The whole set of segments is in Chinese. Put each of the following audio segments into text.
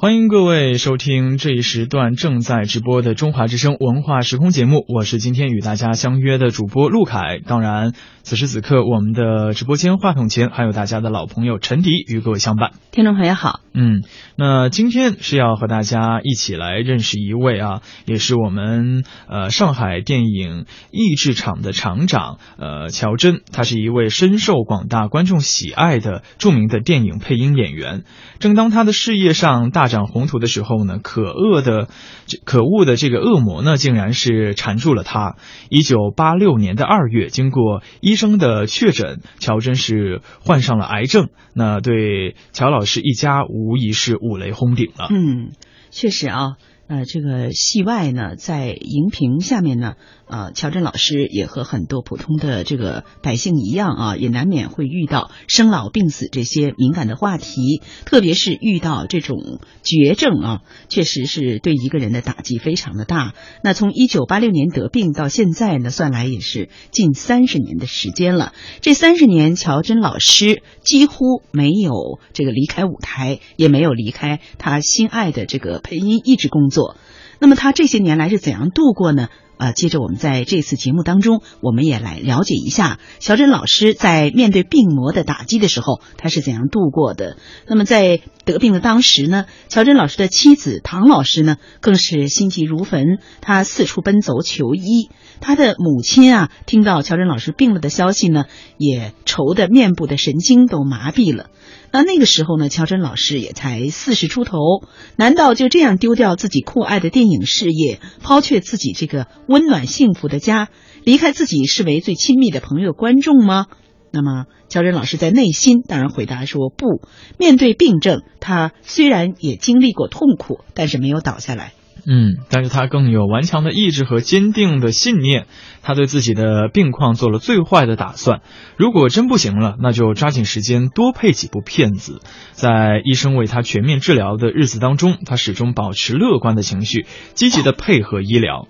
欢迎各位收听这一时段正在直播的中华之声文化时空节目，我是今天与大家相约的主播陆凯。当然，此时此刻我们的直播间话筒前还有大家的老朋友陈迪与各位相伴。听众朋友好，嗯，那今天是要和大家一起来认识一位啊，也是我们呃上海电影译制厂的厂长呃乔真，他是一位深受广大观众喜爱的著名的电影配音演员。正当他的事业上大展宏图的时候后呢，可恶的、可恶的这个恶魔呢，竟然是缠住了他。一九八六年的二月，经过医生的确诊，乔真是患上了癌症。那对乔老师一家无疑是五雷轰顶了。嗯，确实啊。呃，这个戏外呢，在荧屏下面呢，呃，乔振老师也和很多普通的这个百姓一样啊，也难免会遇到生老病死这些敏感的话题，特别是遇到这种绝症啊，确实是对一个人的打击非常的大。那从一九八六年得病到现在呢，算来也是近三十年的时间了。这三十年，乔真老师几乎没有这个离开舞台，也没有离开他心爱的这个配音译制工作。那么他这些年来是怎样度过呢？呃，接着我们在这次节目当中，我们也来了解一下小珍老师在面对病魔的打击的时候，他是怎样度过的。那么在得病的当时呢，乔珍老师的妻子唐老师呢，更是心急如焚，他四处奔走求医。他的母亲啊，听到乔珍老师病了的消息呢，也愁得面部的神经都麻痹了。那那个时候呢，乔真老师也才四十出头，难道就这样丢掉自己酷爱的电影事业，抛却自己这个温暖幸福的家，离开自己视为最亲密的朋友观众吗？那么，乔真老师在内心当然回答说不。面对病症，他虽然也经历过痛苦，但是没有倒下来。嗯，但是他更有顽强的意志和坚定的信念。他对自己的病况做了最坏的打算，如果真不行了，那就抓紧时间多配几部片子。在医生为他全面治疗的日子当中，他始终保持乐观的情绪，积极的配合医疗。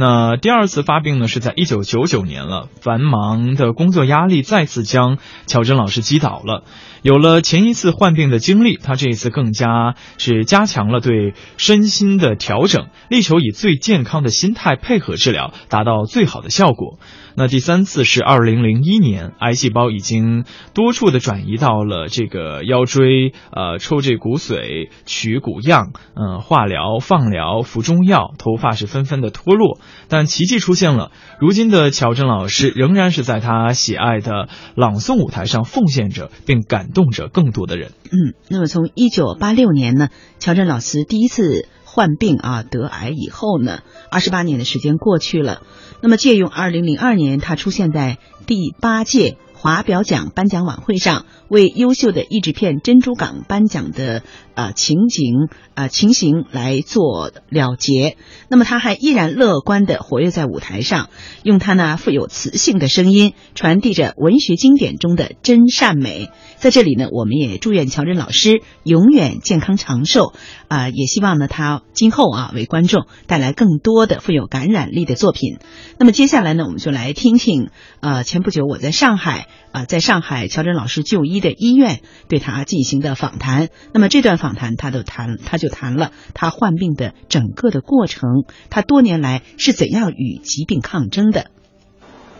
那第二次发病呢，是在一九九九年了。繁忙的工作压力再次将乔真老师击倒了。有了前一次患病的经历，他这一次更加是加强了对身心的调整，力求以最健康的心态配合治疗，达到最好的效果。那第三次是二零零一年，癌细胞已经多处的转移到了这个腰椎，呃，抽这骨髓、取骨样，嗯，化疗、放疗、服中药，头发是纷纷的脱落。但奇迹出现了，如今的乔振老师仍然是在他喜爱的朗诵舞台上奉献着，并感动着更多的人。嗯，那么从一九八六年呢，乔振老师第一次患病啊得癌以后呢，二十八年的时间过去了。那么，借用二零零二年他出现在第八届华表奖颁奖晚会上，为优秀的译制片《珍珠港》颁奖的啊情景啊情形来做了结。那么，他还依然乐观的活跃在舞台上，用他那富有磁性的声音，传递着文学经典中的真善美。在这里呢，我们也祝愿乔真老师永远健康长寿啊！也希望呢，他今后啊为观众带来更多的富有感染力的作品。那么接下来呢，我们就来听听呃，前不久我在上海啊，在上海乔真老师就医的医院对他进行的访谈。那么这段访访谈，他都谈，他就谈了他患病的整个的过程，他多年来是怎样与疾病抗争的。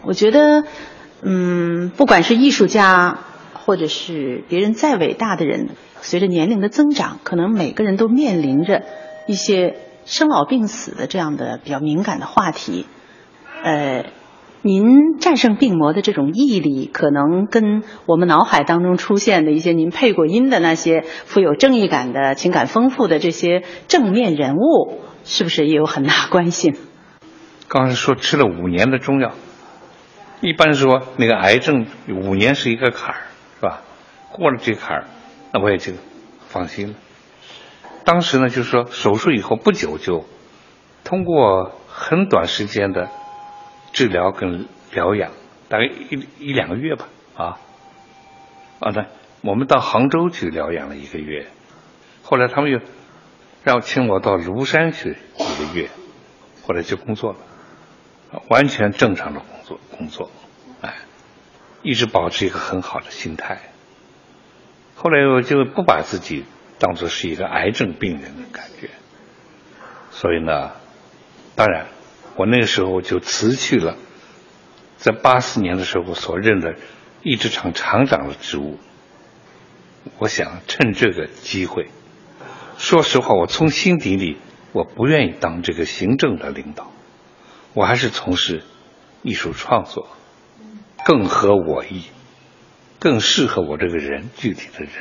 我觉得，嗯，不管是艺术家。或者是别人再伟大的人，随着年龄的增长，可能每个人都面临着一些生老病死的这样的比较敏感的话题。呃，您战胜病魔的这种毅力，可能跟我们脑海当中出现的一些您配过音的那些富有正义感的情感丰富的这些正面人物，是不是也有很大关系？刚才说吃了五年的中药，一般说那个癌症五年是一个坎儿。是吧？过了这坎儿，那我也就放心了。当时呢，就是说手术以后不久就通过很短时间的治疗跟疗养，大概一一两个月吧，啊，啊，那我们到杭州去疗养了一个月，后来他们又让请我到庐山去一个月，后来就工作了，完全正常的工作工作。哎一直保持一个很好的心态。后来我就不把自己当做是一个癌症病人的感觉。所以呢，当然，我那个时候就辞去了在八四年的时候所任的译制厂厂长的职务。我想趁这个机会，说实话，我从心底里我不愿意当这个行政的领导，我还是从事艺术创作，更合我意，更适合我这个人具体的人。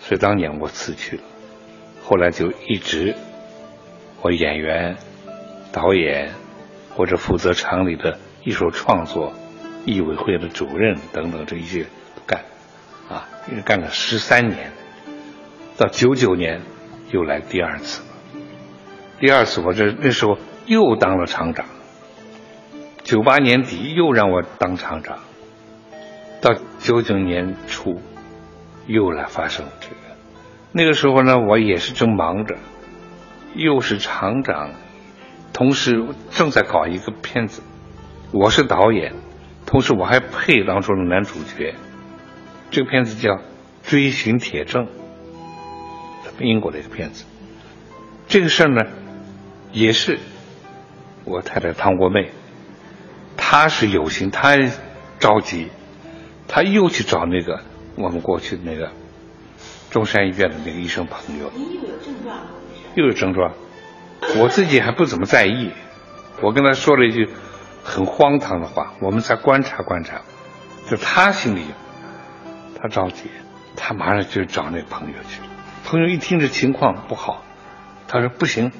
所以当年我辞去了，后来就一直我演员、导演或者负责厂里的艺术创作、艺委会的主任等等这一些干。啊，一干了十三年，到九九年又来第二次。第二次我这那时候又当了厂长。九八年底又让我当厂长，到九九年初又来发生这个。那个时候呢，我也是正忙着，又是厂长，同时正在搞一个片子，我是导演，同时我还配当中的男主角。这个片子叫《追寻铁证》，英国的一个片子。这个事儿呢，也是我太太汤国妹，她是有心，她着急，她又去找那个我们过去的那个中山医院的那个医生朋友。您又有症状？又有症状，我自己还不怎么在意。我跟他说了一句很荒唐的话：“我们再观察观察。”就他心里。他着急，他马上就找那朋友去了。朋友一听这情况不好，他说不行，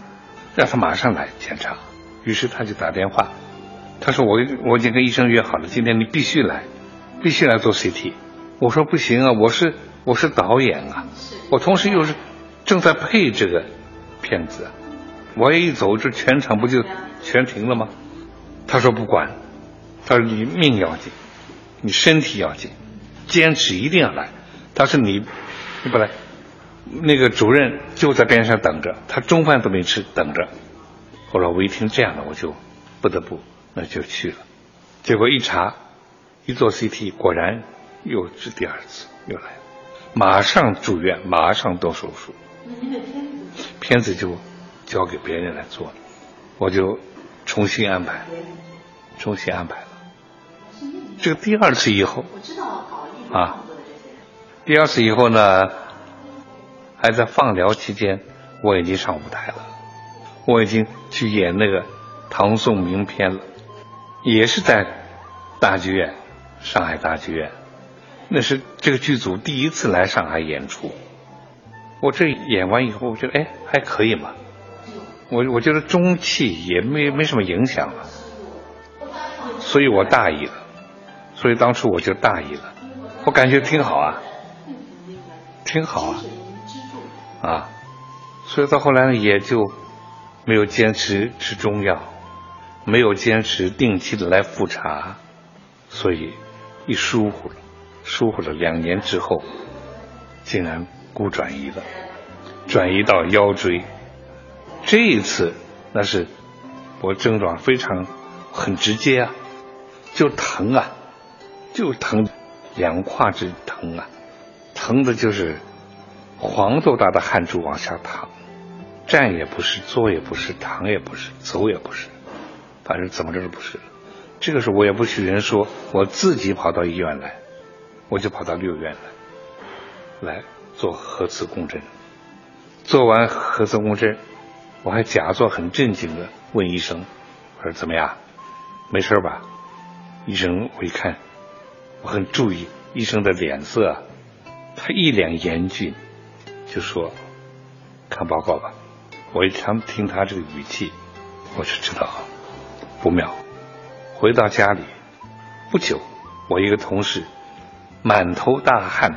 让他马上来检查。于是他就打电话，他说我我已经跟医生约好了，今天你必须来，必须来做 CT。我说不行啊，我是我是导演啊，我同时又是正在配这个片子，我一走这全场不就全停了吗？他说不管，他说你命要紧，你身体要紧。坚持一定要来，他说你，你不来，那个主任就在边上等着，他中饭都没吃，等着。后来我一听这样的，我就不得不那就去了。结果一查，一做 CT，果然又是第二次又来了，马上住院，马上动手术。那那个片子片子就交给别人来做了，我就重新安排，重新安排了。这个第二次以后。我知道。啊，第二次以后呢，还在放疗期间，我已经上舞台了，我已经去演那个唐宋名篇了，也是在大剧院，上海大剧院，那是这个剧组第一次来上海演出。我这演完以后，我觉得哎还可以嘛，我我觉得中气也没没什么影响了，所以我大意了，所以当初我就大意了。我感觉挺好啊，挺好啊，啊，所以到后来呢，也就没有坚持吃中药，没有坚持定期的来复查，所以一疏忽了，疏忽了两年之后，竟然骨转移了，转移到腰椎。这一次那是我症状非常很直接啊，就疼啊，就疼。两胯之疼啊，疼的就是黄豆大的汗珠往下淌，站也不是，坐也不是，躺也不是，走也不是，反正怎么着都不是。这个时候我也不许人说，我自己跑到医院来，我就跑到六院来，来做核磁共振。做完核磁共振，我还假作很正经的问医生：“我说怎么样？没事吧？”医生我一看。我很注意医生的脸色，他一脸严峻，就说：“看报告吧。”我一听听他这个语气，我就知道不妙。回到家里不久，我一个同事满头大汗，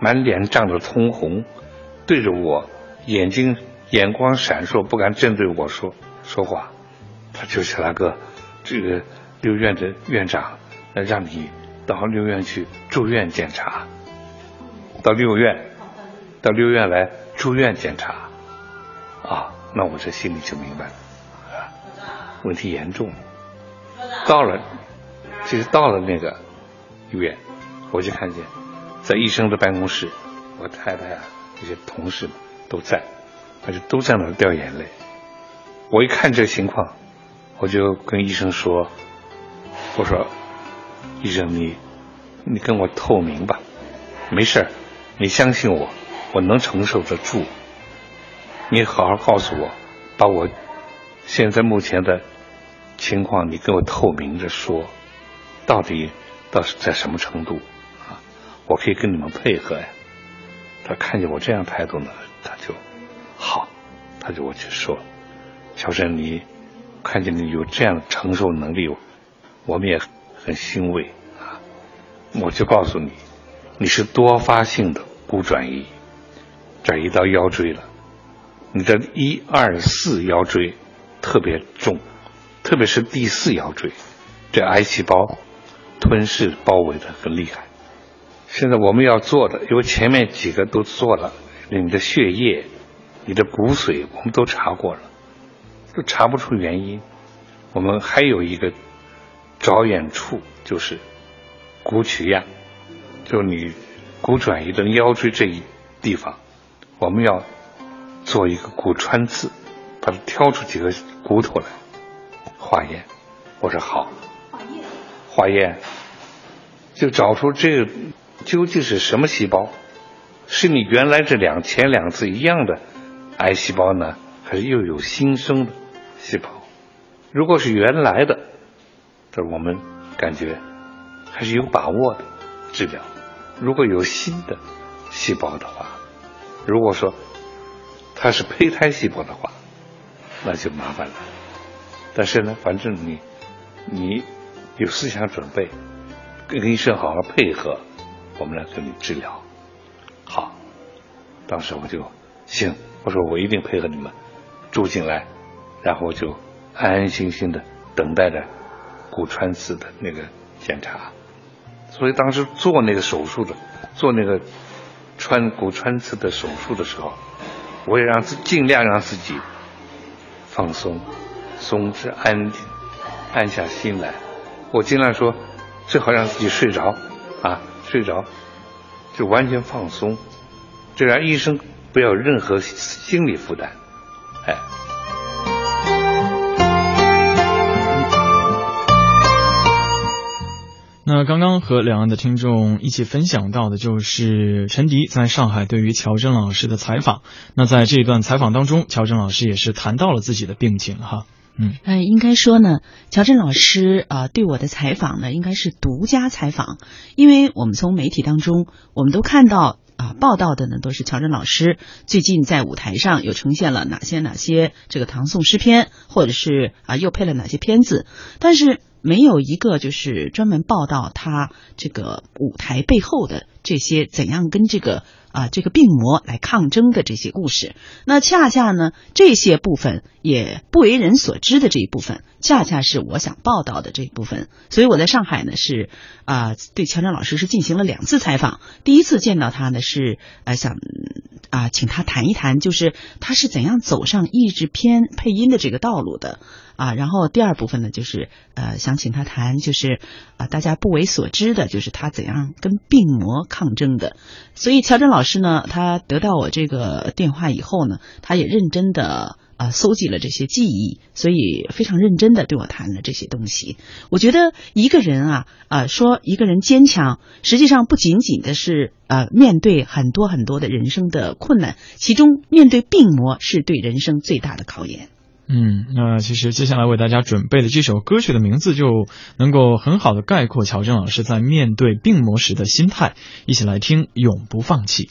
满脸涨得通红，对着我眼睛眼光闪烁，不敢正对我说说话。他就是那个这个六院的院长，让你。到六院去住院检查，到六院，到六院来住院检查，啊，那我这心里就明白了，问题严重。到了，其实到了那个医院，我就看见，在医生的办公室，我太太啊这些同事们都在，他就都在那掉眼泪。我一看这情况，我就跟医生说：“我说，医生你，你跟我透明吧，没事儿，你相信我，我能承受得住。你好好告诉我，把我现在目前的情况，你跟我透明的说，到底到在什么程度啊？我可以跟你们配合呀。”他看见我这样态度呢，他就好，他就我去说。乔生，你看见你有这样的承受能力，我们也很欣慰啊！我就告诉你，你是多发性的骨转移，转移到腰椎了，你的一二四腰椎特别重，特别是第四腰椎，这癌细胞吞噬包围的很厉害。现在我们要做的，因为前面几个都做了，你的血液、你的骨髓我们都查过了。都查不出原因，我们还有一个着眼处，就是骨取样，就你骨转移的腰椎这一地方，我们要做一个骨穿刺，把它挑出几个骨头来化验。我说好，化验，化验，就找出这个究竟是什么细胞，是你原来这两前两次一样的癌细胞呢，还是又有新生的？细胞，如果是原来的，这我们感觉还是有把握的治疗。如果有新的细胞的话，如果说它是胚胎细胞的话，那就麻烦了。但是呢，反正你你有思想准备，跟医生好好配合，我们来给你治疗。好，当时我就行，我说我一定配合你们住进来。然后就安安心心的等待着骨穿刺的那个检查，所以当时做那个手术的，做那个穿骨穿刺的手术的时候，我也让自尽量让自己放松、松弛、安静、安下心来。我尽量说，最好让自己睡着啊，睡着就完全放松，这让医生不要任何心理负担，哎。那刚刚和两岸的听众一起分享到的就是陈迪在上海对于乔振老师的采访。那在这一段采访当中，乔振老师也是谈到了自己的病情哈。嗯，哎，应该说呢，乔振老师啊对我的采访呢，应该是独家采访，因为我们从媒体当中，我们都看到啊报道的呢都是乔真老师最近在舞台上又呈现了哪些哪些这个唐宋诗篇，或者是啊又配了哪些片子，但是。没有一个就是专门报道他这个舞台背后的这些怎样跟这个啊这个病魔来抗争的这些故事。那恰恰呢，这些部分也不为人所知的这一部分，恰恰是我想报道的这一部分。所以我在上海呢是啊对乔振老师是进行了两次采访。第一次见到他呢是呃想啊请他谈一谈，就是他是怎样走上译制片配音的这个道路的。啊，然后第二部分呢，就是呃，想请他谈，就是啊，大家不为所知的，就是他怎样跟病魔抗争的。所以乔振老师呢，他得到我这个电话以后呢，他也认真的啊搜集了这些记忆，所以非常认真的对我谈了这些东西。我觉得一个人啊啊，说一个人坚强，实际上不仅仅的是呃面对很多很多的人生的困难，其中面对病魔是对人生最大的考验。嗯，那其实接下来为大家准备的这首歌曲的名字就能够很好的概括乔振老师在面对病魔时的心态，一起来听《永不放弃》。